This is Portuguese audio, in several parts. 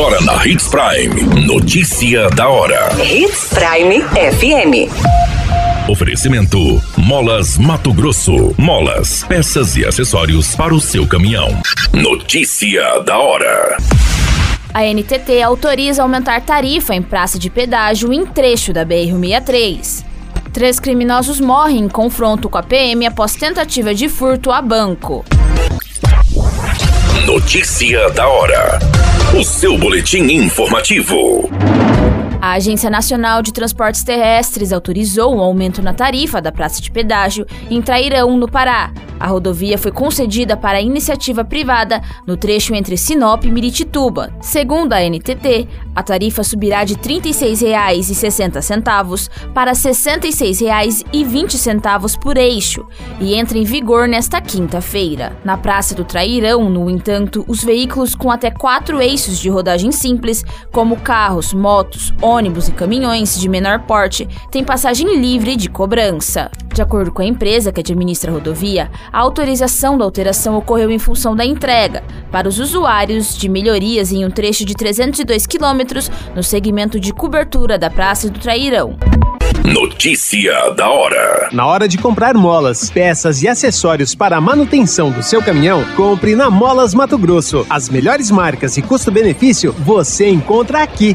Agora na Hits Prime. Notícia da hora. Hits Prime FM. Oferecimento: Molas Mato Grosso. Molas, peças e acessórios para o seu caminhão. Notícia da hora. A NTT autoriza aumentar tarifa em praça de pedágio em trecho da BR-63. Três criminosos morrem em confronto com a PM após tentativa de furto a banco. Notícia da hora. O seu boletim informativo. A Agência Nacional de Transportes Terrestres autorizou um aumento na tarifa da praça de pedágio em Trairão, no Pará. A rodovia foi concedida para iniciativa privada no trecho entre Sinop e Miritituba. Segundo a NTT, a tarifa subirá de R$ 36,60 para R$ 66,20 por eixo e entra em vigor nesta quinta-feira. Na Praça do Trairão, no entanto, os veículos com até quatro eixos de rodagem simples, como carros, motos, ônibus e caminhões de menor porte, têm passagem livre de cobrança. De acordo com a empresa que administra a rodovia, a autorização da alteração ocorreu em função da entrega para os usuários de melhorias em um trecho de 302 quilômetros no segmento de cobertura da Praça do Trairão. Notícia da hora. Na hora de comprar molas, peças e acessórios para a manutenção do seu caminhão, compre na Molas Mato Grosso. As melhores marcas e custo-benefício você encontra aqui.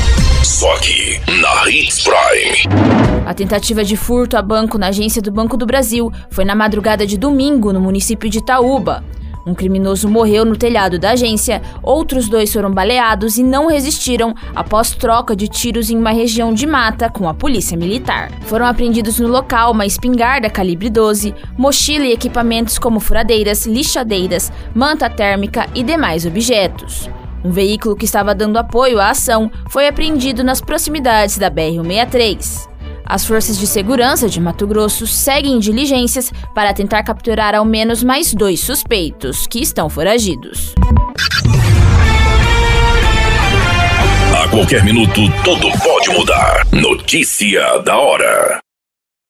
Só aqui, na Hits Prime. A tentativa de furto a banco na agência do Banco do Brasil foi na madrugada de domingo no município de Itaúba. Um criminoso morreu no telhado da agência, outros dois foram baleados e não resistiram após troca de tiros em uma região de mata com a polícia militar. Foram apreendidos no local uma espingarda calibre 12, mochila e equipamentos como furadeiras, lixadeiras, manta térmica e demais objetos. Um veículo que estava dando apoio à ação foi apreendido nas proximidades da BR-163. As forças de segurança de Mato Grosso seguem diligências para tentar capturar ao menos mais dois suspeitos, que estão foragidos. A qualquer minuto, tudo pode mudar. Notícia da hora.